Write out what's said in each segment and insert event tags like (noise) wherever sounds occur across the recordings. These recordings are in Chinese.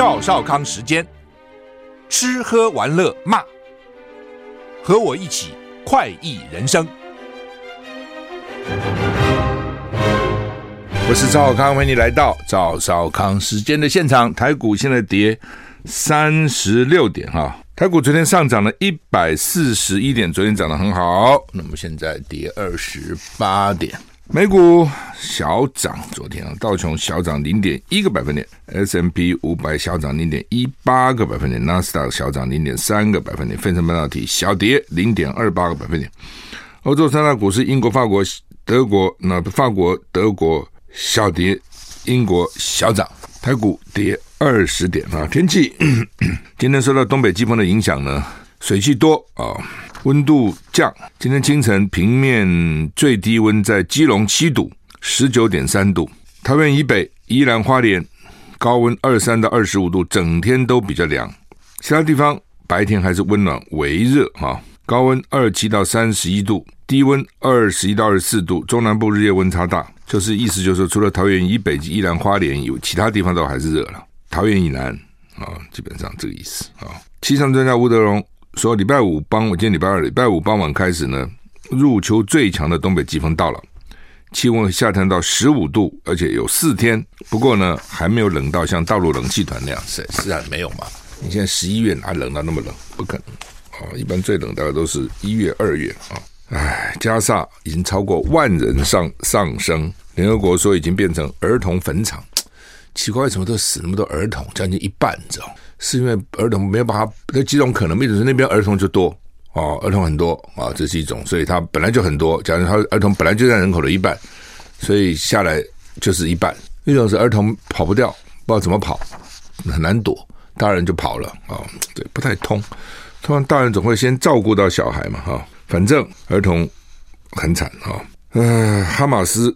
赵少康时间，吃喝玩乐骂，和我一起快意人生。我是赵少康，欢迎你来到赵少康时间的现场。台股现在跌三十六点哈，台股昨天上涨了一百四十一点，昨天涨得很好，那么现在跌二十八点。美股小涨，昨天啊，道琼小涨零点一个百分点，S&P 五百小涨零点一八个百分点，纳斯达克小涨零点三个百分点，费城半导体小跌零点二八个百分点。欧洲三大股市，英国、法国、德国，那法国、德国小跌，英国小涨，台股跌二十点啊。天气 (clears throat) 今天受到东北季风的影响呢，水汽多啊。温度降，今天清晨平面最低温在基隆七度，十九点三度。桃园以北、宜兰花莲高温二三到二十五度，整天都比较凉。其他地方白天还是温暖微热哈，高温二七到三十一度，低温二十一到二十四度。中南部日夜温差大，就是意思就是说，除了桃园以北及宜兰花莲有其他地方都还是热了。桃园以南啊，基本上这个意思啊。气象专家吴德荣。说礼拜五傍我，今天礼拜二，礼拜五傍晚开始呢，入秋最强的东北季风到了，气温下探到十五度，而且有四天。不过呢，还没有冷到像大陆冷气团那样，是是啊没有嘛？你现在十一月哪冷到那么冷？不可能啊！一般最冷大概都是一月、二月啊。唉，加萨已经超过万人上上升，联合国说已经变成儿童坟场。奇怪，为什么都死那么多儿童？将近一半，你知道？是因为儿童没有办法，那几种可能，一种是那边儿童就多哦，儿童很多啊，这是一种，所以它本来就很多。假如他儿童本来就占人口的一半，所以下来就是一半。一种是儿童跑不掉，不知道怎么跑，很难躲，大人就跑了啊、对，不太通。通常大人总会先照顾到小孩嘛，哈、反正儿童很惨啊。嗯、哦，哈马斯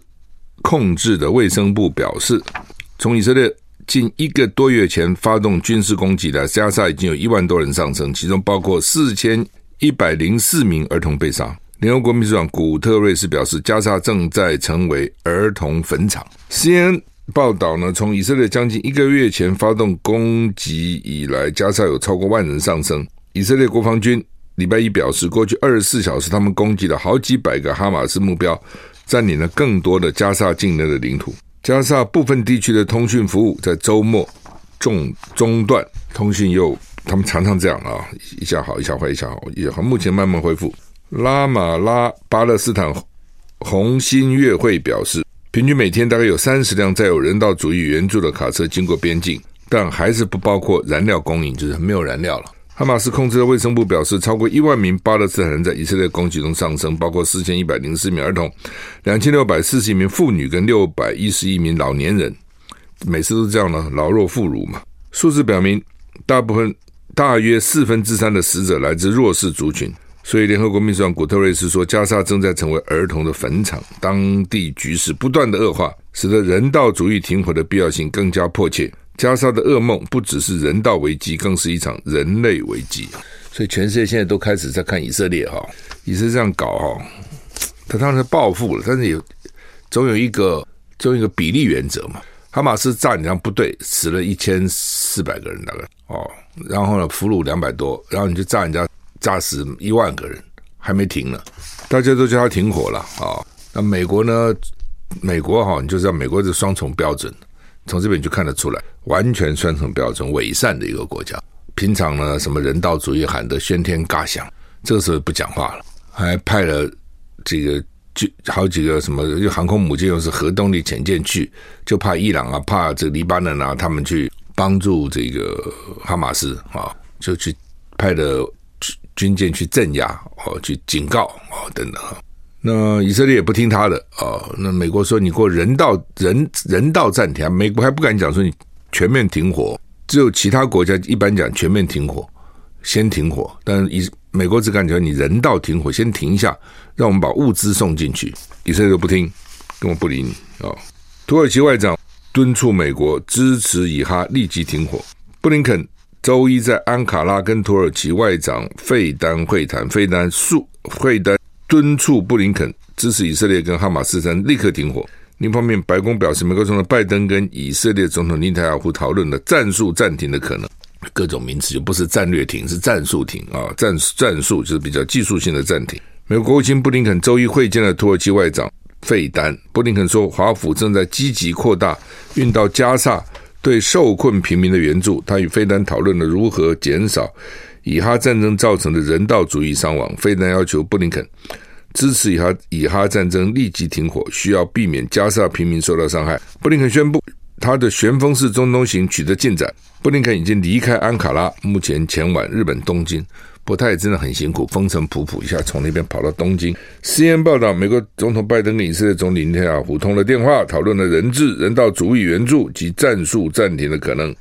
控制的卫生部表示，从以色列。近一个多月前发动军事攻击的加沙已经有一万多人丧生，其中包括四千一百零四名儿童被杀。联合国秘书长古特瑞斯表示，加沙正在成为儿童坟场。CNN 报道呢，从以色列将近一个月前发动攻击以来，加沙有超过万人丧生。以色列国防军礼拜一表示，过去二十四小时，他们攻击了好几百个哈马斯目标，占领了更多的加沙境内的领土。加沙部分地区的通讯服务在周末中中断，通讯又他们常常这样啊，一下好，一下坏，一下好，一下好。目前慢慢恢复。拉马拉巴勒斯坦红新月会表示，平均每天大概有三十辆载有人道主义援助的卡车经过边境，但还是不包括燃料供应，就是没有燃料了。哈马斯控制的卫生部表示，超过一万名巴勒斯坦人在以色列攻击中丧生，包括四千一百零四名儿童、两千六百四十一名妇女跟六百一十一名老年人。每次都是这样呢，老弱妇孺嘛。数字表明，大部分大约四分之三的死者来自弱势族群。所以，联合国秘书长古特瑞斯说，加沙正在成为儿童的坟场，当地局势不断的恶化，使得人道主义停火的必要性更加迫切。加沙的噩梦不只是人道危机，更是一场人类危机。所以全世界现在都开始在看以色列哈，以色列这样搞哈，他当然是报复了，但是有总有一个总有一个比例原则嘛。哈马斯炸你这样部队死了一千四百个人大概哦，然后呢俘虏两百多，然后你就炸人家炸死一万个人，还没停呢，大家都叫他停火了啊。那美国呢？美国哈，你就知道美国是双重标准。从这边就看得出来，完全双重标准、伪善的一个国家。平常呢，什么人道主义喊得喧天嘎响，这个时候不讲话了，还派了这个就好几个什么航空母舰，又是核动力潜舰去，就怕伊朗啊，怕这个黎巴嫩啊，他们去帮助这个哈马斯啊，就去派的军舰去镇压哦，去警告哦等等。那以色列也不听他的啊、那美国说你过人道人人道暂停，美国还不敢讲说你全面停火，只有其他国家一般讲全面停火，先停火。但以美国只敢讲你人道停火，先停一下，让我们把物资送进去。以色列都不听，根本不理你啊、土耳其外长敦促美国支持以哈立即停火。布林肯周一在安卡拉跟土耳其外长费丹会谈，费丹数会丹。敦促布林肯支持以色列跟哈马斯三立刻停火。另一方面，白宫表示，美国总统拜登跟以色列总统内塔尼亚胡讨论了战术暂停的可能，各种名词就不是战略停，是战术停啊，战战术就是比较技术性的暂停。美国国务卿布林肯周一会见了土耳其外长费丹，布林肯说，华府正在积极扩大运到加萨对受困平民的援助。他与费丹讨论了如何减少以哈战争造成的人道主义伤亡。非但要求布林肯。支持以哈以哈战争立即停火，需要避免加沙平民受到伤害。布林肯宣布，他的旋风式中东行取得进展。布林肯已经离开安卡拉，目前前往日本东京。不太真的很辛苦，风尘仆仆一下从那边跑到东京。CNN 报道，美国总统拜登跟以色列总理内塔尼亚胡通了电话，讨论了人质、人道主义援助及战术暂停的可能。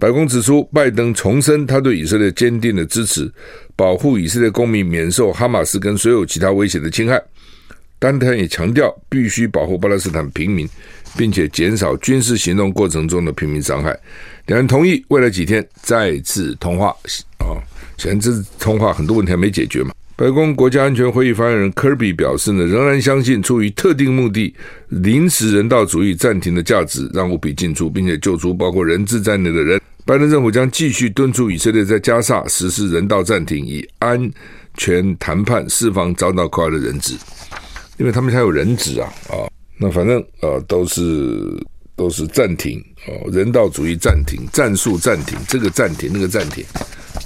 白宫指出，拜登重申他对以色列坚定的支持，保护以色列公民免受哈马斯跟所有其他威胁的侵害。丹特也强调，必须保护巴勒斯坦平民，并且减少军事行动过程中的平民伤害。两人同意未来几天再次通话。啊，显然这次通话很多问题还没解决嘛。白宫国家安全会议发言人科比表示呢，仍然相信出于特定目的临时人道主义暂停的价值，让武皮进出，并且救出包括人质在内的人。拜登政府将继续敦促以色列在加萨实施人道暂停，以安全谈判释放遭到扣押的人质，因为他们还有人质啊啊，那反正呃都是都是暂停哦，人道主义暂停，战术暂停，这个暂停那个暂停，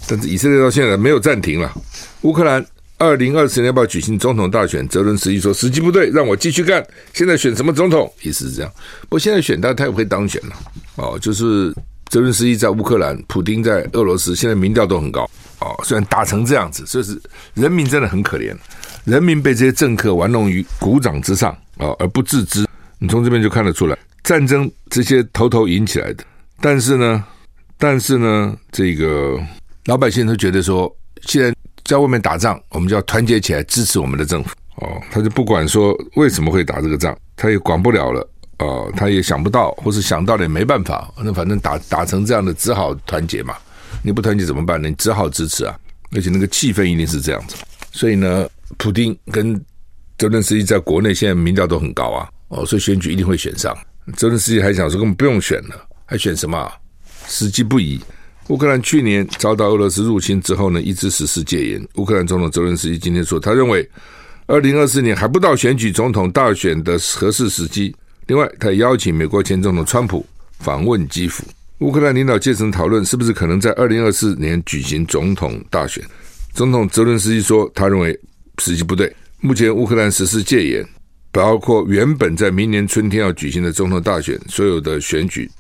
但是以色列到现在没有暂停了。乌克兰二零二四年要不要举行总统大选？泽伦斯基说时机不对，让我继续干。现在选什么总统？意思是这样，不过现在选他他也会当选了哦，就是。泽伦斯基在乌克兰，普丁在俄罗斯，现在民调都很高哦。虽然打成这样子，所以是人民真的很可怜，人民被这些政客玩弄于股掌之上啊，而不自知。你从这边就看得出来，战争这些头头引起来的，但是呢，但是呢，这个老百姓都觉得说，既然在外面打仗，我们就要团结起来支持我们的政府哦。他就不管说为什么会打这个仗，他也管不了了。哦，他也想不到，或是想到了也没办法。那反正打打成这样的，只好团结嘛。你不团结怎么办呢？你只好支持啊。而且那个气氛一定是这样子。所以呢，普丁跟泽伦斯基在国内现在民调都很高啊。哦，所以选举一定会选上。泽伦斯基还想说根本不用选了，还选什么？时机不宜。乌克兰去年遭到俄罗斯入侵之后呢，一直实施戒严。乌克兰总统泽伦斯基今天说，他认为二零二四年还不到选举总统大选的合适时机。另外，他也邀请美国前总统川普访问基辅。乌克兰领导阶层讨论是不是可能在二零二四年举行总统大选。总统泽伦斯基说，他认为时机不对。目前乌克兰实施戒严，包括原本在明年春天要举行的总统大选，所有的选举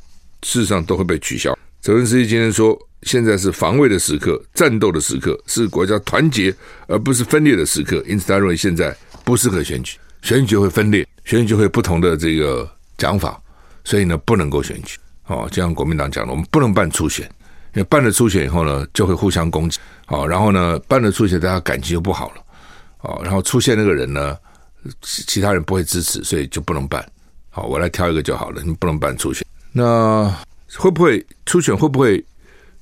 事实上都会被取消。泽伦斯基今天说，现在是防卫的时刻，战斗的时刻，是国家团结而不是分裂的时刻。因此，他认为现在不适合选举，选举就会分裂。选举就会不同的这个讲法，所以呢，不能够选举哦。就像国民党讲的，我们不能办初选，因为办了初选以后呢，就会互相攻击哦。然后呢，办了初选，大家感情就不好了哦。然后出现那个人呢，其其他人不会支持，所以就不能办。好，我来挑一个就好了，你不能办初选。那会不会初选会不会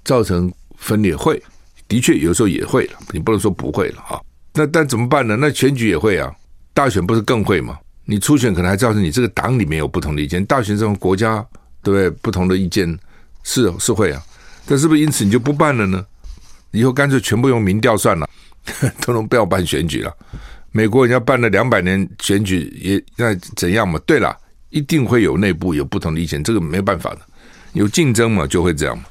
造成分裂？会，的确有时候也会了。你不能说不会了啊。那但怎么办呢？那选举也会啊，大选不是更会吗？你初选可能还造成你这个党里面有不同的意见，大选这种国家对不对？不同的意见是是会啊，但是不是因此你就不办了呢？以后干脆全部用民调算了，(laughs) 都能不要办选举了。美国人家办了两百年选举也那怎样嘛？对了，一定会有内部有不同的意见，这个没办法的，有竞争嘛就会这样嘛。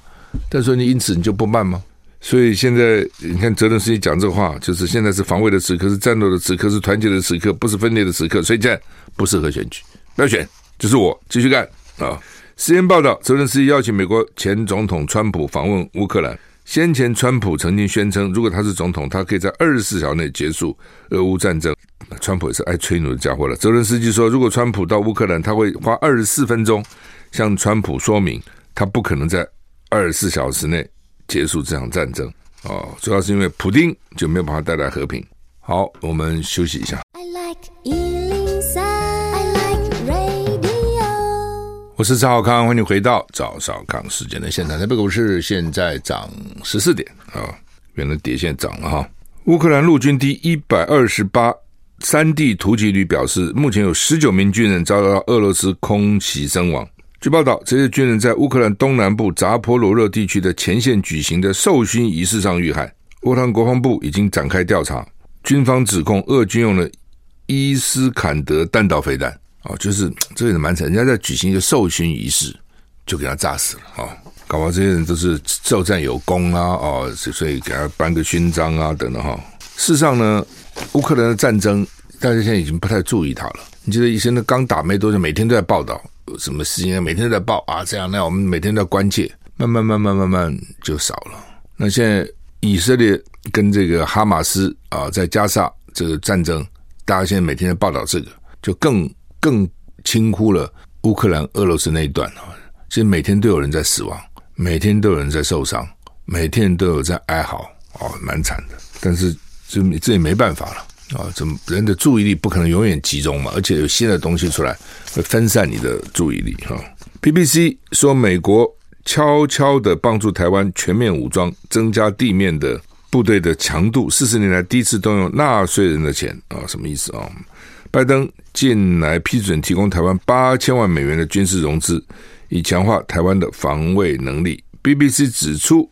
但是你因此你就不慢吗？所以现在你看，泽伦斯基讲这话，就是现在是防卫的时刻，是战斗的时刻，是团结的时刻，不是分裂的时刻。所以现在不适合选举，不要选，就是我继续干啊。时间报道，泽伦斯基邀请美国前总统川普访问乌克兰。先前川普曾经宣称，如果他是总统，他可以在二十四小时内结束俄乌战争。川普也是爱吹牛的家伙了。泽伦斯基说，如果川普到乌克兰，他会花二十四分钟向川普说明，他不可能在二十四小时内。结束这场战争哦，主要是因为普丁就没有办法带来和平。好，我们休息一下。I like 103, I like radio。我是赵少康，欢迎回到赵少康时间的现场。台北股市现在涨十四点啊，原来跌现在涨了哈。乌克兰陆军第一百二十八山地突击旅表示，目前有十九名军人遭到俄罗斯空袭身亡。据报道，这些军人在乌克兰东南部扎波罗热地区的前线举行的授勋仪式上遇害。乌克兰国防部已经展开调查，军方指控俄军用了伊斯坎德弹道飞弹。哦，就是这个人蛮惨，人家在举行一个授勋仪式，就给他炸死了哦！搞不好这些人都是作战有功啊，哦，所以给他颁个勋章啊，等等哈。事实上呢，乌克兰的战争，大家现在已经不太注意它了。你记得以前的刚打没多久，每天都在报道什么事情，每天都在报啊，这样那样，我们每天都在关切，慢慢慢慢慢慢就少了。那现在以色列跟这个哈马斯啊，在加沙这个战争，大家现在每天在报道这个，就更。更轻忽了乌克兰、俄罗斯那一段啊！其实每天都有人在死亡，每天都有人在受伤，每天都有在哀嚎啊，蛮惨的。但是这这也没办法了啊！怎么人的注意力不可能永远集中嘛？而且有新的东西出来，会分散你的注意力哈。BBC 说，美国悄悄的帮助台湾全面武装，增加地面的部队的强度，四十年来第一次动用纳税人的钱啊！什么意思啊？拜登近来批准提供台湾八千万美元的军事融资，以强化台湾的防卫能力。BBC 指出，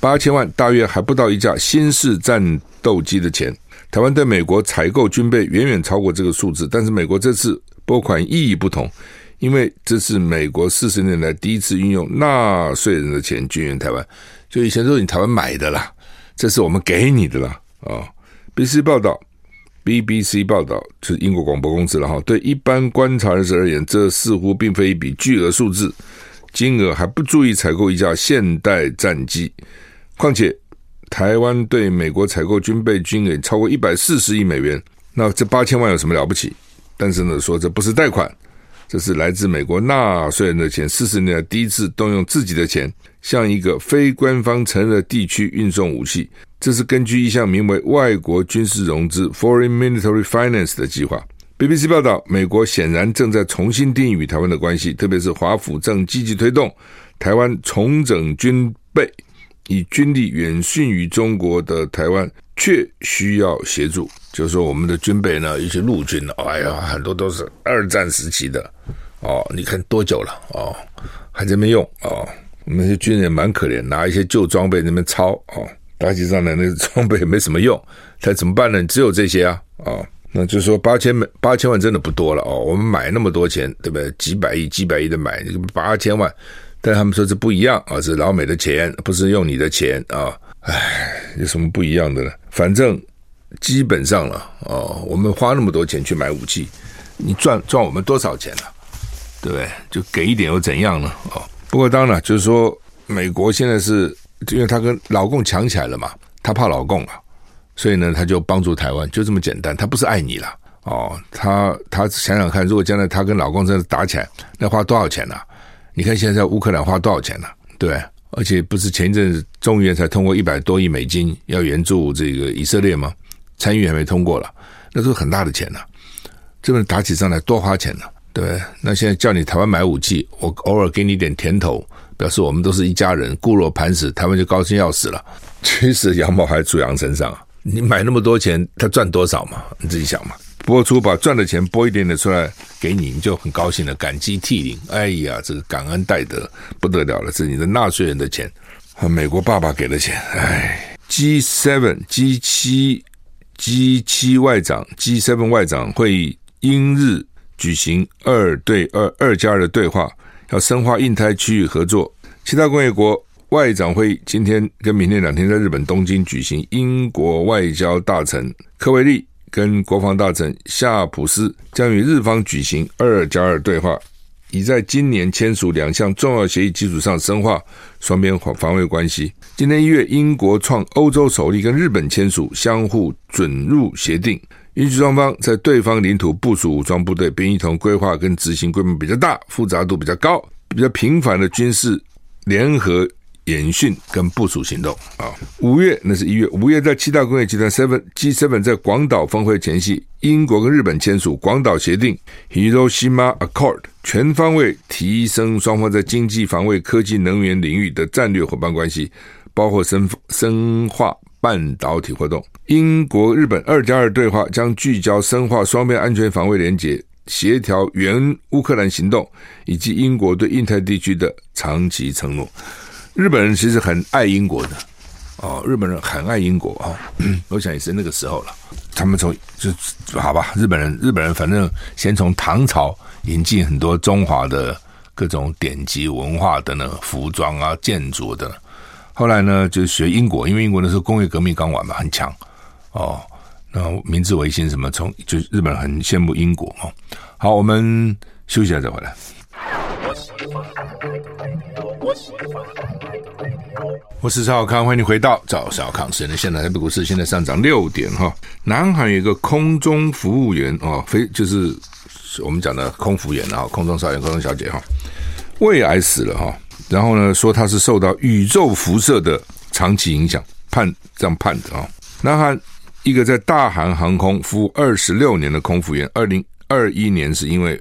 八千万大约还不到一架新式战斗机的钱。台湾对美国采购军备远远超过这个数字，但是美国这次拨款意义不同，因为这是美国四十年来第一次运用纳税人的钱军援台湾。就以前都是你台湾买的啦，这是我们给你的啦。啊，BBC 报道。BBC 报道，是英国广播公司了哈。对一般观察人士而言，这似乎并非一笔巨额数字，金额还不足以采购一架现代战机。况且，台湾对美国采购军备军给超过一百四十亿美元，那这八千万有什么了不起？但是呢，说这不是贷款，这是来自美国纳税人的钱，四十年来第一次动用自己的钱，向一个非官方承认的地区运送武器。这是根据一项名为“外国军事融资 ”（Foreign Military Finance） 的计划。BBC 报道，美国显然正在重新定义与台湾的关系，特别是华府正积极推动台湾重整军备，以军力远逊于中国的台湾却需要协助。就是说，我们的军备呢，一些陆军，哎呀，很多都是二战时期的哦，你看多久了哦，还在没用哦。我们这些军人蛮可怜，拿一些旧装备那边抄哦。打起仗来，那个装备没什么用，他怎么办呢？只有这些啊，哦，那就是说八千八千万真的不多了哦。我们买那么多钱，对不对？几百亿、几百亿的买八千万，但他们说这不一样啊，是老美的钱，不是用你的钱啊。唉，有什么不一样的呢？反正基本上了哦，我们花那么多钱去买武器，你赚赚我们多少钱呢？对不对？就给一点又怎样呢？哦，不过当然就是说，美国现在是。因为他跟老共抢起来了嘛，他怕老共啊，所以呢，他就帮助台湾，就这么简单。他不是爱你了哦，他他想想看，如果将来他跟老共真的打起来，那花多少钱呢？你看现在在乌克兰花多少钱呢？对，而且不是前一阵子众议院才通过一百多亿美金要援助这个以色列吗？参议还没通过了，那都是很大的钱呐。这边打起仗来多花钱呢，对。那现在叫你台湾买武器，我偶尔给你点甜头。表示我们都是一家人，固若磐石，台湾就高兴要死了。其实羊毛还在猪羊身上！你买那么多钱，他赚多少嘛？你自己想嘛。播出把赚的钱拨一点点出来给你，你就很高兴了，感激涕零。哎呀，这个感恩戴德不得了了，是你的纳税人的钱和美国爸爸给的钱。哎，G7、G7、G7 外长、G7 外长会议英日举行二对二、二加二的对话。要深化印太区域合作，其他工业国外长会议今天跟明天两天在日本东京举行。英国外交大臣科维利跟国防大臣夏普斯将与日方举行二加二对话，已在今年签署两项重要协议基础上深化双边防防卫关系。今年一月，英国创欧洲首例跟日本签署相互准入协定，允许双方在对方领土部署武装部队，并一同规划跟执行规模比较大、复杂度比较高、比较频繁的军事联合演训跟部署行动啊。五月那是一月，五月在七大工业集团 Seven G Seven 在广岛峰会前夕，英国跟日本签署广岛协定 （Hiroshima Accord），全方位提升双方在经济、防卫、科技、能源领域的战略伙伴关系，包括深深化。半导体活动。英国日本二加二对话将聚焦深化双边安全防卫连结，协调援乌克兰行动，以及英国对印太地区的长期承诺。日本人其实很爱英国的哦，日本人很爱英国啊、(clears throat) 我想也是那个时候了。他们从就好吧，日本人日本人反正先从唐朝引进很多中华的各种典籍文化的呢，服装啊、建筑的。后来呢，就学英国，因为英国那时候工业革命刚完嘛，很强哦。然后明治维新什么，从就日本人很羡慕英国哦。好，我们休息一下再回来。我是赵小康，欢迎你回到赵少康时间现在。台北股市现在上涨六点哈。南韩有一个空中服务员哦，非就是我们讲的空服员啊，空中少爷、空中小姐哈，胃癌死了哈。然后呢，说他是受到宇宙辐射的长期影响，判这样判的啊。南韩一个在大韩航空服务二十六年的空服员，二零二一年是因为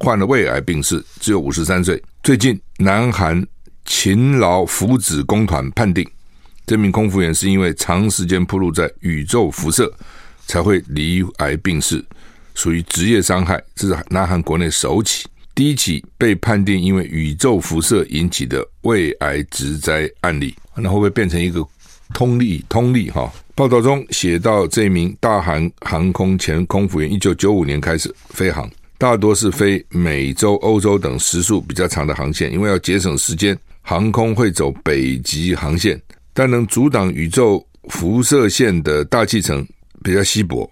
患了胃癌病逝，只有五十三岁。最近南韩。勤劳福祉工团判定，这名空服员是因为长时间暴露在宇宙辐射，才会罹癌病逝，属于职业伤害。这是南韩国内首起、第一起被判定因为宇宙辐射引起的胃癌职灾案例。那会不会变成一个通例？通例哈？报道中写到，这名大韩航空前空服员，一九九五年开始飞航，大多是飞美洲、欧洲等时速比较长的航线，因为要节省时间。航空会走北极航线，但能阻挡宇宙辐射线的大气层比较稀薄，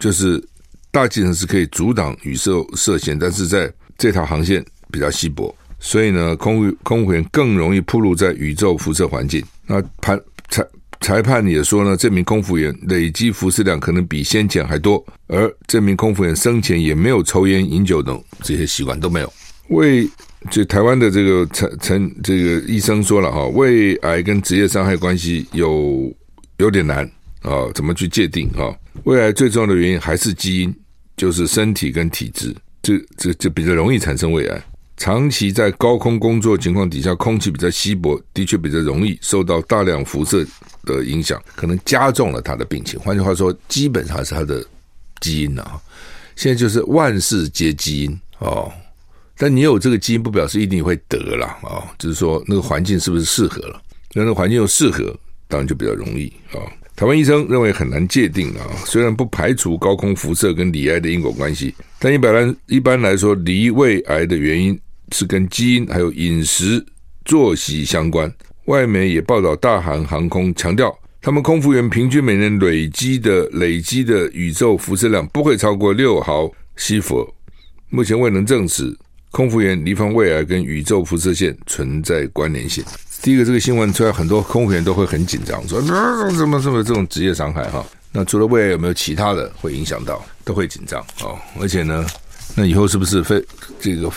就是大气层是可以阻挡宇宙射线，但是在这条航线比较稀薄，所以呢，空空服员更容易暴露在宇宙辐射环境。那盘才裁判也说呢，这名空服员累积辐射量可能比先前还多，而这名空服员生前也没有抽烟饮酒等这些习惯都没有。为就台湾的这个陈陈这个医生说了哈，胃癌跟职业伤害关系有有点难啊，怎么去界定啊？胃癌最重要的原因还是基因，就是身体跟体质，这这就比较容易产生胃癌。长期在高空工作情况底下，空气比较稀薄，的确比较容易受到大量辐射的影响，可能加重了他的病情。换句话说，基本上是他的基因啊。现在就是万事皆基因哦。但你有这个基因，不表示一定会得了啊、哦！就是说，那个环境是不是适合了？那那个环境又适合，当然就比较容易啊、哦。台湾医生认为很难界定啊。虽然不排除高空辐射跟罹癌的因果关系，但一般来一般来说，罹胃癌的原因是跟基因还有饮食作息相关。外媒也报道，大韩航空强调，他们空服员平均每年累积的累积的宇宙辐射量不会超过六毫西弗，目前未能证实。空服员罹患胃癌跟宇宙辐射线存在关联性。第一个，这个新闻出来，很多空服员都会很紧张，说那什么什么这种职业伤害哈。那除了胃癌，有没有其他的会影响到？都会紧张哦。而且呢，那以后是不是飞这个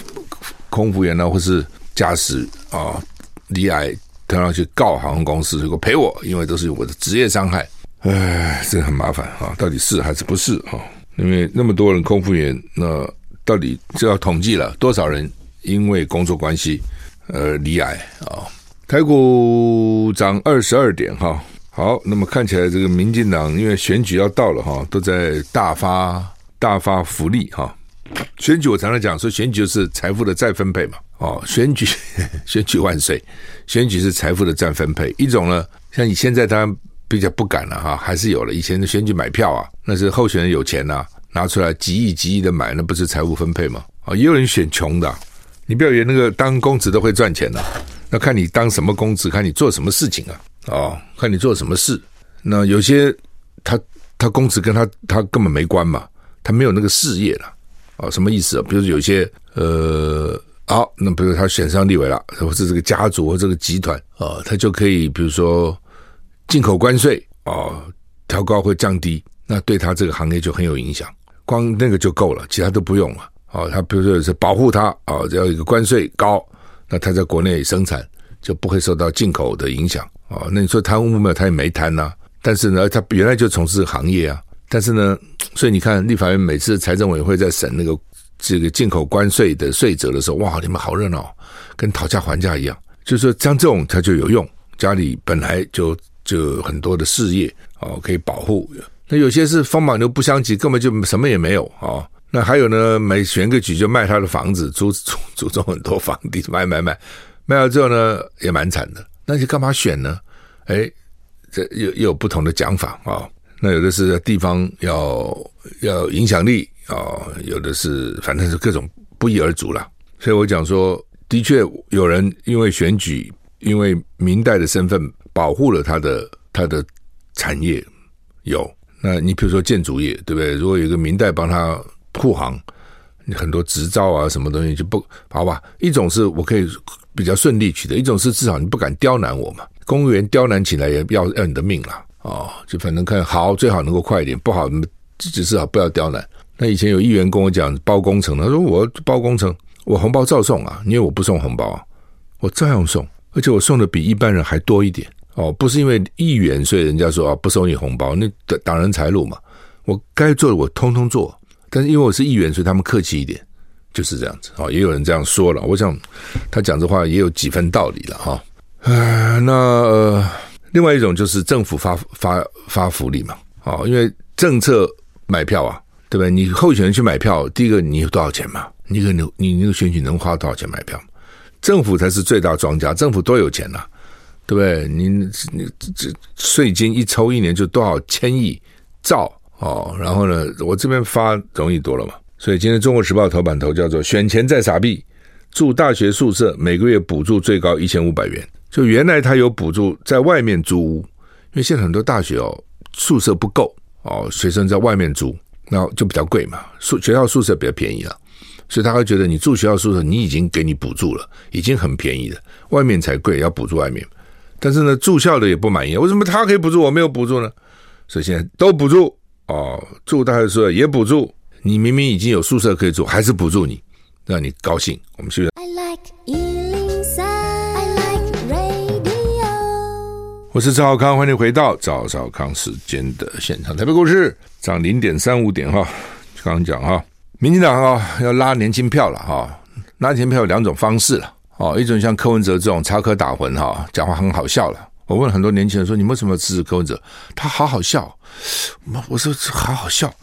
空服员呢，或是驾驶啊，罹癌，他要去告航空公司，如果赔我，因为都是我的职业伤害。哎，这很麻烦啊，到底是还是不是啊？因为那么多人空服员那。到底就要统计了多少人因为工作关系呃罹癌啊？台股涨二十二点哈。好，那么看起来这个民进党因为选举要到了哈，都在大发大发福利哈。选举我常常讲说，选举就是财富的再分配嘛。哦，选举 (laughs) 选举万岁，选举是财富的再分配。一种呢，像你现在他比较不敢了哈，还是有了以前的选举买票啊，那是候选人有钱呐、啊。拿出来几亿几亿的买，那不是财务分配吗？啊，也有人选穷的。你不要以为那个当公职都会赚钱的，那看你当什么公职，看你做什么事情啊。哦，看你做什么事。那有些他他公职跟他他根本没关嘛，他没有那个事业了。啊，什么意思啊？比如有些呃，好，那比如他选上立委了，或是这个家族或这个集团啊，他就可以比如说进口关税啊，调高或降低，那对他这个行业就很有影响。光那个就够了，其他都不用了。哦，他比如说是保护他，哦，只要一个关税高，那他在国内生产就不会受到进口的影响。哦，那你说贪污没有？他也没贪呐。但是呢，他原来就从事行业啊。但是呢，所以你看，立法院每次财政委员会在审那个这个进口关税的税则的时候，哇，你们好热闹，跟讨价还价一样。就是说，像这种他就有用，家里本来就就很多的事业哦可以保护。那有些是风马牛不相及，根本就什么也没有啊、哦。那还有呢，每选个举就卖他的房子，租 (laughs) 租租种很多房地，卖卖卖，卖了之后呢也蛮惨的。那你干嘛选呢？哎，这又又有不同的讲法啊、哦。那有的是地方要要影响力、哦，有的是反正是各种不一而足了。所以我讲说，的确有人因为选举，因为明代的身份保护了他的他的产业有。那你比如说建筑业，对不对？如果有个明代帮他护航，你很多执照啊，什么东西就不好吧？一种是我可以比较顺利取得，一种是至少你不敢刁难我嘛。公务员刁难起来也要要你的命了哦。就反正看好，最好能够快一点，不好至少不要刁难。那以前有议员跟我讲包工程，他说我包工程，我红包照送啊，因为我不送红包啊，我照样送，而且我送的比一般人还多一点。哦，不是因为议员，所以人家说啊，不收你红包，那挡挡人财路嘛。我该做的我通通做，但是因为我是议员，所以他们客气一点，就是这样子。哦，也有人这样说了，我想他讲这话也有几分道理了哈。啊，那呃，另外一种就是政府发发发福利嘛。哦，因为政策买票啊，对不对？你候选人去买票，第一个你有多少钱嘛？你个你你那个选举能花多少钱买票？政府才是最大庄家，政府多有钱呐、对不对？你你这税金一抽一年就多少千亿兆哦，然后呢，我这边发容易多了嘛。所以今天《中国时报》头版头叫做“选钱再撒币”，住大学宿舍每个月补助最高一千五百元。就原来他有补助在外面租屋，因为现在很多大学哦宿舍不够哦，学生在外面租，那就比较贵嘛。宿学校宿舍比较便宜了，所以他会觉得你住学校宿舍，你已经给你补助了，已经很便宜了，外面才贵，要补助外面。但是呢，住校的也不满意，为什么他可以补助，我没有补助呢？所以现在都补助哦，住大学宿舍也补助，你明明已经有宿舍可以住，还是补助你，让你高兴。我们去。I like 我是赵少康，欢迎回到赵少康时间的现场。台北股市涨零点三五点哈，刚刚讲哈，民进党啊要拉年轻票了哈，拉年轻票有两种方式了。哦，一种像柯文哲这种插科打诨哈，讲话很好笑了。我问很多年轻人说：“你们为什么支持柯文哲？”他好好笑。我说：“好好笑，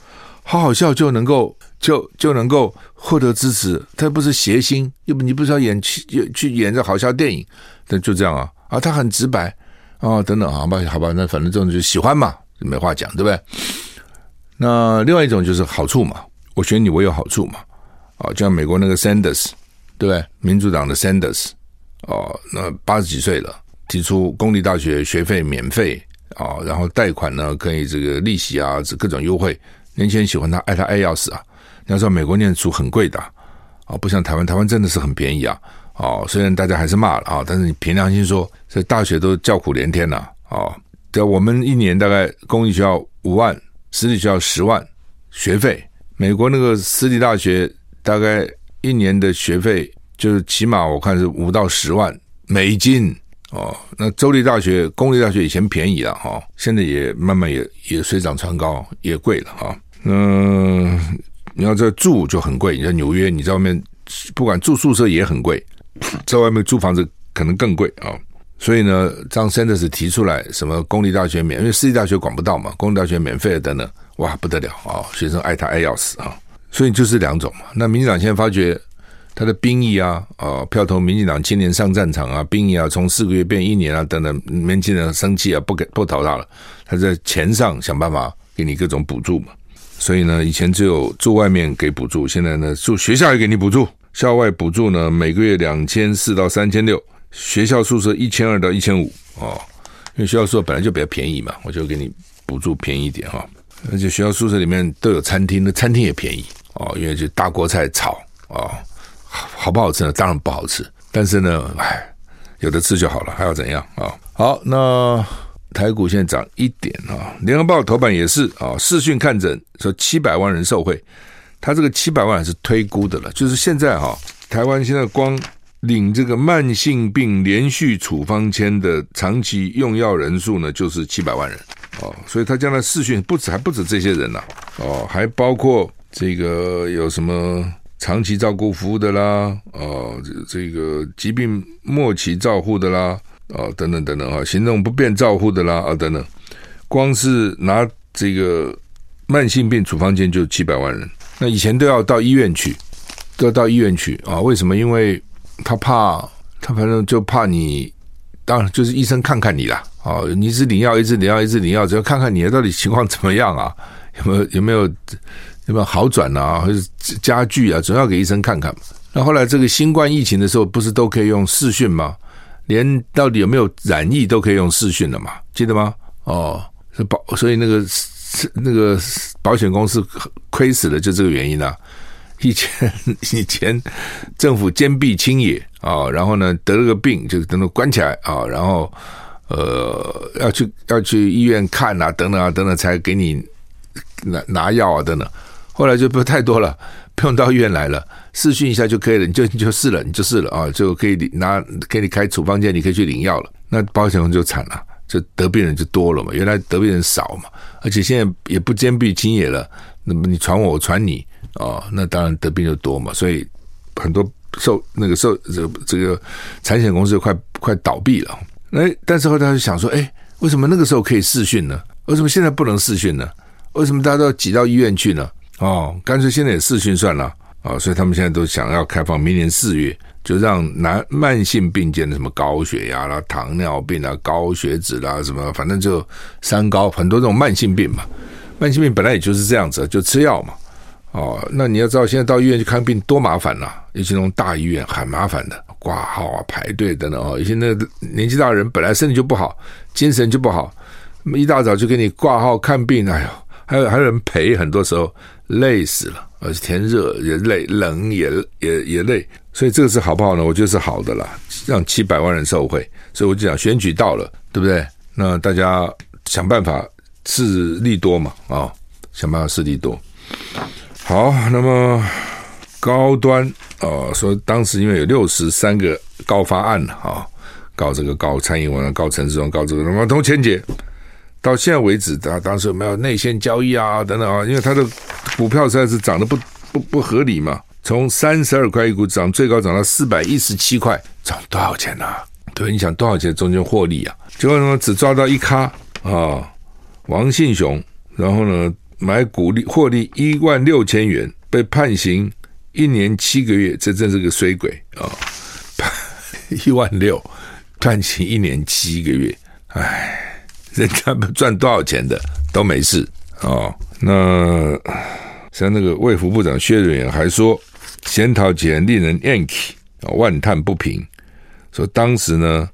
好好笑就能够就就能够获得支持。他不是谐星，又不你不是要演去去演这好笑电影？那就这样啊啊！他很直白啊，等等，好吧，好吧，那反正这种就喜欢嘛，没话讲，对不对？那另外一种就是好处嘛，我选你，我有好处嘛。啊，就像美国那个 Sanders。对不对？民主党的 Sanders 哦，那八十几岁了，提出公立大学学费免费啊、然后贷款呢可以这个利息啊，这各种优惠，年轻人喜欢他，爱他爱要死啊！你要知道美国念书很贵的啊、不像台湾，台湾真的是很便宜啊！哦，虽然大家还是骂了啊，但是你凭良心说，这大学都叫苦连天了啊！哦，对，我们一年大概公立学校五万，私立学校十万学费，美国那个私立大学大概。一年的学费就是起码我看是五到十万美金哦。那州立大学、公立大学以前便宜了哈，现在也慢慢也也水涨船高，也贵了哈。嗯，你要在住就很贵，你在纽约，你在外面不管住宿舍也很贵，在外面租房子可能更贵啊。所以呢，张 Sanders 提出来什么公立大学免，因为私立大学管不到嘛，公立大学免费的等等，哇不得了啊，学生爱他爱要死啊。所以就是两种嘛。那民进党现在发觉他的兵役啊，啊，票投民进党青年上战场啊，兵役啊，从四个月变一年啊，等等，年轻人生气啊，不给不投他了。他在钱上想办法给你各种补助嘛。所以呢，以前只有住外面给补助，现在呢，住学校也给你补助。校外补助呢，每个月两千四到三千六，学校宿舍一千二到一千五哦。因为学校宿舍本来就比较便宜嘛，我就给你补助便宜一点哈。而且学校宿舍里面都有餐厅，那餐厅也便宜。哦，因为就大锅菜炒哦，好不好吃呢？当然不好吃，但是呢，哎，有的吃就好了，还要怎样啊、哦？好，那台股现在涨一点啊，《联合报》头版也是啊，视讯看诊说七百万人受惠，他这个七百万是推估的了，就是现在哈、台湾现在光领这个慢性病连续处方签的长期用药人数呢，就是七百万人哦，所以他将来试训不止还不止这些人呐、哦，还包括。这个有什么长期照顾服务的啦？哦，这个疾病末期照护的啦，啊，等等等等啊，行动不便照护的啦啊，等等，光是拿这个慢性病处方箋就七百万人，那以前都要到医院去，都要到医院去啊？为什么？因为他怕，他反正就怕你，当然就是医生看看你啦，啊，你一直领药，一直领药，一直领药，只要看看你到底情况怎么样啊，有没有有没有有没有好转啊，或者加剧啊，总要给医生看看。那后来这个新冠疫情的时候，不是都可以用视讯吗？连到底有没有染疫都可以用视讯了嘛？记得吗？哦，是保，所以那个是那个保险公司亏死了，就这个原因啊。以前以前政府坚壁清野啊，然后呢得了个病就等等关起来啊，然后呃要去要去医院看啊，等等啊等等才给你拿拿药啊等等。后来就不太多了，不用到医院来了。试训一下就可以了，你就你就试了，你就试了啊，就可以拿给你开处方箋，你可以去领药了。那保险公司就惨了，就得病人就多了嘛，原来得病人少嘛，而且现在也不坚壁清野了，那么你传我，我传你啊，那当然得病就多嘛，所以很多受那个受这个这个产险公司快快倒闭了。哎，但是后来就想说，哎，为什么那个时候可以试训呢？为什么现在不能试训呢？为什么大家都要挤到医院去呢？哦，干脆现在也试训算了。啊、所以他们现在都想要开放，明年四月就让男慢性病见的什么高血压啦、糖尿病啦、高血脂啦，什么反正就三高，很多这种慢性病嘛。慢性病本来也就是这样子，就吃药嘛。哦，那你要知道，现在到医院去看病多麻烦呐、尤其那种大医院很麻烦的，挂号啊、排队等等哦。有些那年纪大的人本来身体就不好，精神就不好，那么一大早就给你挂号看病，哎呦，还有还有人陪，很多时候累死了。而且天热也累，冷也也也累，所以这个是好不好呢？我觉得是好的啦，让七百万人受惠。所以我就讲选举到了，对不对？那大家想办法势利多嘛，啊、想办法势利多。好，那么高端啊、说当时因为有六十三个告发案啊、哦，告这个告蔡英文，告陈时中，告这个什么都签结。到现在为止，他当时有没有内线交易啊？等等啊，因为他的股票实在是涨得不不不合理嘛。从三十二块一股涨，最高涨到四百一十七块，涨多少钱呢、啊？对，你想多少钱中间获利啊？结果呢，只抓到一咖啊，王信雄，然后呢买股利获利一万六千元，被判刑一年七个月，这真是个衰鬼啊！(laughs) 一万六判刑一年七个月，唉。人家不赚多少钱的都没事哦。那像那个卫福部长薛瑞元还说，检讨前令人厌气啊，万叹不平。说当时呢，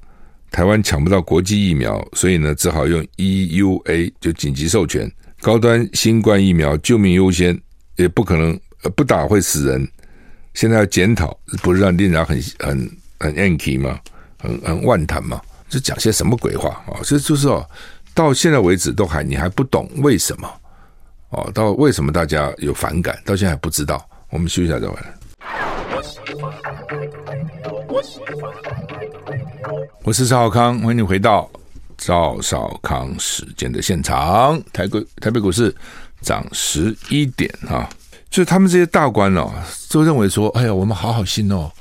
台湾抢不到国际疫苗，所以呢，只好用 EUA 就紧急授权高端新冠疫苗，救命优先，也不可能不打会死人。现在要检讨，不是让令人很很很厌气吗？很很万叹吗？这讲些什么鬼话啊？这就是哦。到现在为止都还你还不懂为什么哦？到为什么大家有反感？到现在还不知道。我们休息一下再回来。我是赵少康，欢迎你回到赵少康时间的现场。台股台北股市涨十一点啊！就是他们这些大官哦，都认为说：“哎呀，我们好好心哦。”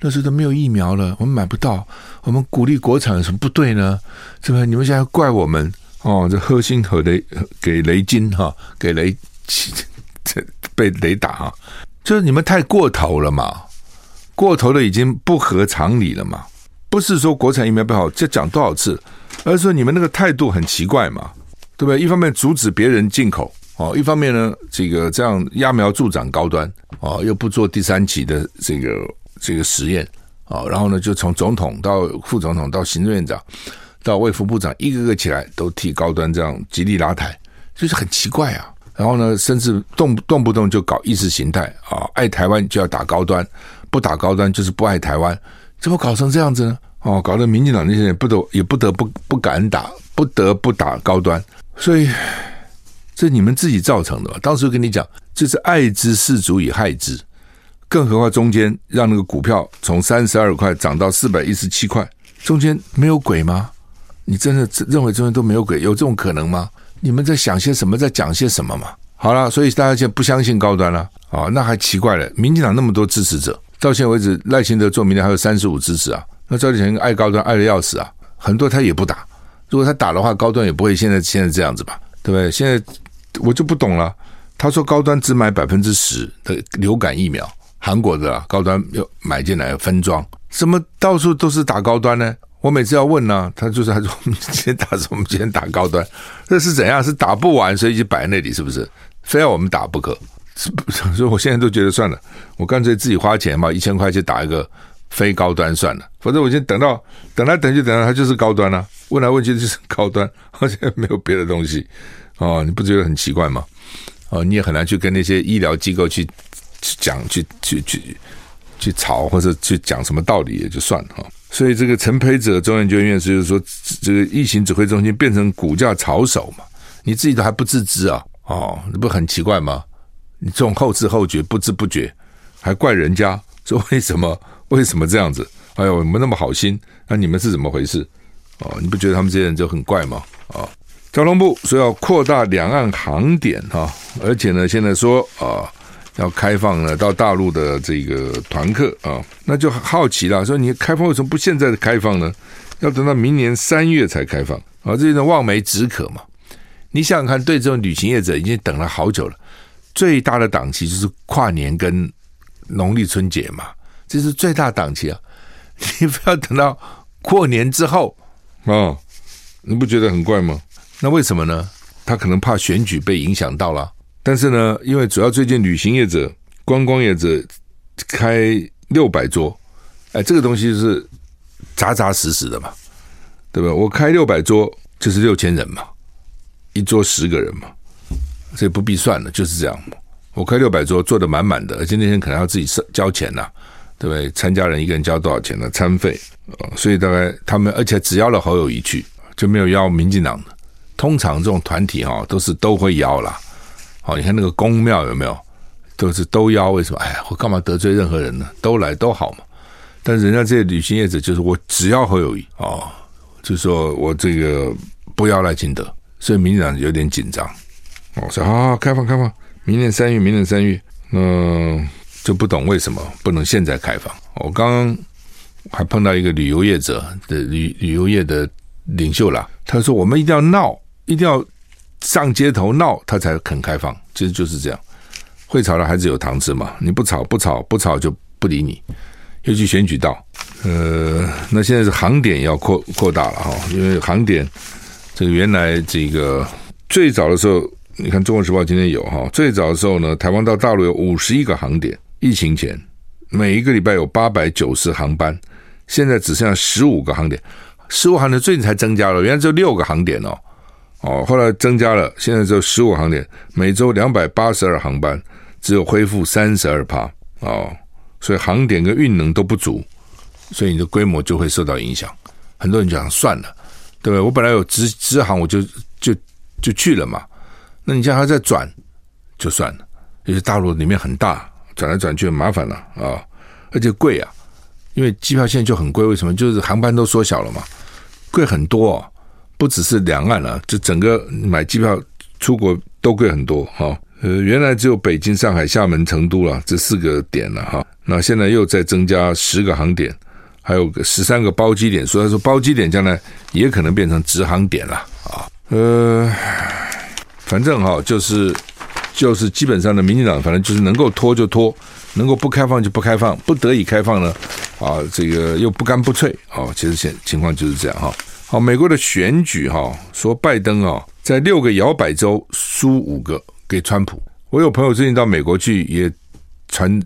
那时候都没有疫苗了，我们买不到。我们鼓励国产有什么不对呢？是不是？你们现在怪我们哦？这核心和雷给雷金哈，给雷 (laughs) 这被雷打哈，就是你们太过头了嘛，过头的已经不合常理了嘛。不是说国产疫苗不好，这讲多少次，而是说你们那个态度很奇怪嘛，对不对？一方面阻止别人进口哦，一方面呢，这个这样揠苗助长高端哦，又不做第三期的这个。这个实验啊，然后呢，就从总统到副总统到行政院长到卫福部长，一个个起来都替高端这样极力拉抬，就是很奇怪啊。然后呢，甚至动动不动就搞意识形态啊，爱台湾就要打高端，不打高端就是不爱台湾，怎么搞成这样子呢？哦，搞得民进党那些人不得也不得不不敢打，不得不打高端，所以这你们自己造成的吧。当时跟你讲，这是爱之是足以害之。更何况中间让那个股票从三十二块涨到四百一十七块，中间没有鬼吗？你真的认为中间都没有鬼？有这种可能吗？你们在想些什么？在讲些什么嘛？好了，所以大家现在不相信高端了啊？那还奇怪了。民进党那么多支持者，到现在为止赖清德做民调还有三十五支持啊。那赵立强爱高端爱的要死啊，很多他也不打。如果他打的话，高端也不会现在现在这样子吧？对不对？现在我就不懂了。他说高端只买百分之十的流感疫苗，韩国的高端又买进来分装，怎么到处都是打高端呢？我每次要问呢，他就是他说我们今天打什么？我们今天打高端，这是怎样？是打不完，所以就摆在那里，是不是？非要我们打不可？所以我现在都觉得算了，我干脆自己花钱嘛，一千块去打一个非高端算了。反正我先等到等来等去等到它就是高端了，啊，问来问去就是高端，而且没有别的东西哦，你不觉得很奇怪吗？哦，你也很难去跟那些医疗机构去去讲去去去去吵或者去讲什么道理也就算了哈。所以这个陈培哲中研究院士就是说，这个疫情指挥中心变成股价炒手嘛，你自己都还不自知啊？哦，那不很奇怪吗？你这种后知后觉、不知不觉，还怪人家说为什么？为什么这样子？哎呦，我们那么好心，那你们是怎么回事？哦，你不觉得他们这些人就很怪吗？啊、交通部说要扩大两岸航点哈、而且呢，现在说啊、要开放呢到大陆的这个团客啊、哦，那就好奇了，说你开放为什么不现在的开放呢？要等到明年三月才开放啊、哦？这种望梅止渴嘛。你想想看，对这种旅行业者已经等了好久了，最大的档期就是跨年跟农历春节嘛，这是最大档期啊！你不要等到过年之后啊、哦，你不觉得很怪吗？那为什么呢？他可能怕选举被影响到了，但是呢，因为主要最近旅行业者、观光业者开六百桌，哎，这个东西是扎扎实实的嘛，对吧？我开六百桌就是六千人嘛。一桌十个人嘛，所以不必算了，就是这样。我开六百桌，坐得满满的，而且那天可能要自己交钱呐，对不对？参加人一个人交多少钱呢？餐费啊，所以大概他们，而且只邀了侯友一去，就没有邀民进党的。通常这种团体哈，都是都会邀啦。好，你看那个宫庙有没有？都是都邀，为什么？哎呀，我干嘛得罪任何人呢？都来都好嘛。但是人家这些旅行业者就是我只要侯友谊哦，就说我这个不要赖清德。所以民进党有点紧张，我说好好开放开放，明年三月，明年三月，嗯，就不懂为什么不能现在开放。我刚刚还碰到一个旅游业者的旅旅游业的领袖啦，他说我们一定要闹，一定要上街头闹，他才肯开放。其实就是这样，会吵的孩子有糖吃嘛，你不吵不吵不吵就不理你，尤其选举到，呃，那现在是航点要扩扩大了哈，因为航点。这个原来这个最早的时候，你看《中国时报》今天有哈，最早的时候呢，台湾到大陆有五十一个航点，疫情前每一个礼拜有八百九十航班，现在只剩下十五个航点，十五航点最近才增加了，原来只有六个航点哦，哦，后来增加了，现在只有十五航点，每周两百八十二航班，只有恢复三十二趴哦，所以航点跟运能都不足，所以你的规模就会受到影响，很多人就想算了。对不对？我本来有直直航，我就就就去了嘛。那你叫他再转，就算了。因为大陆里面很大，转来转去很麻烦了啊，而且贵啊。因为机票现在就很贵，为什么？就是航班都缩小了嘛，贵很多。不只是两岸了，就整个买机票出国都贵很多哈。呃，原来只有北京、上海、厦门、成都了这四个点了哈。那现在又再增加十个航点。还有个十三个包机点，所以说包机点将来也可能变成直航点了啊。呃，反正哈，就是就是基本上的，民进党反正就是能够拖就拖，能够不开放就不开放，不得已开放呢啊，这个又不干不脆啊。其实现情况就是这样哈。好，美国的选举哈，说拜登啊，在六个摇摆州输五个给川普。我有朋友最近到美国去，也传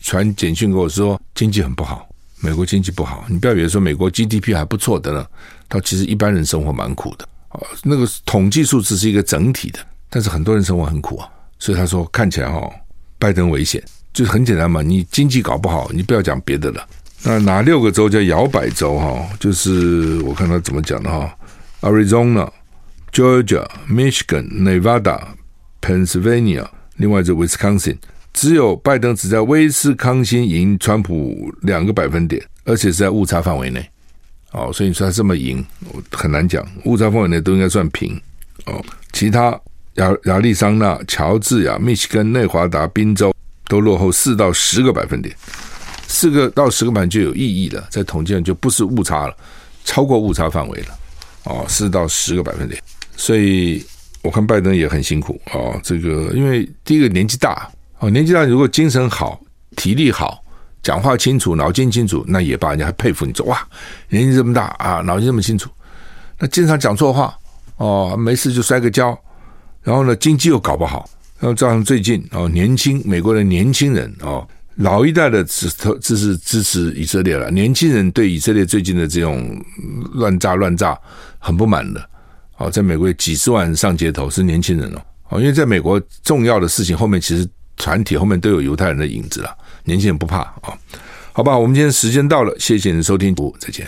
传简讯给我说，经济很不好。美国经济不好，你不要以为说美国 GDP 还不错的呢，他其实一般人生活蛮苦的啊。那个统计数字是一个整体的，但是很多人生活很苦啊。所以他说看起来哈，拜登危险，就是很简单嘛。你经济搞不好，你不要讲别的了。那哪六个州叫摇摆州哈？就是我看他怎么讲的哈：Arizona、Georgia、Michigan、Nevada、Pennsylvania，另外就 Wisconsin。只有拜登只在威斯康星赢川普两个百分点，而且是在误差范围内。哦，所以你说他这么赢，很难讲。误差范围内都应该算平。哦，其他亚亚利桑那、乔治亚、密西根、内华达、宾州都落后四到十个百分点，四个到十个百分点就有意义了，在统计上就不是误差了，超过误差范围了，哦，四到十个百分点。所以我看拜登也很辛苦哦，这个因为第一个年纪大哦，年纪大如果精神好、体力好、讲话清楚、脑筋清楚，那也罢，人家还佩服你说哇，年纪这么大啊，脑筋这么清楚。那经常讲错话哦，没事就摔个跤，然后呢，经济又搞不好，然后造成最近哦，年轻美国的年轻人哦。老一代的支支持支持以色列了，年轻人对以色列最近的这种乱炸乱炸很不满的。哦，在美国几十万人上街头是年轻人哦，哦，因为在美国重要的事情后面其实团体后面都有犹太人的影子了，年轻人不怕啊。好吧，我们今天时间到了，谢谢你的收听，再见。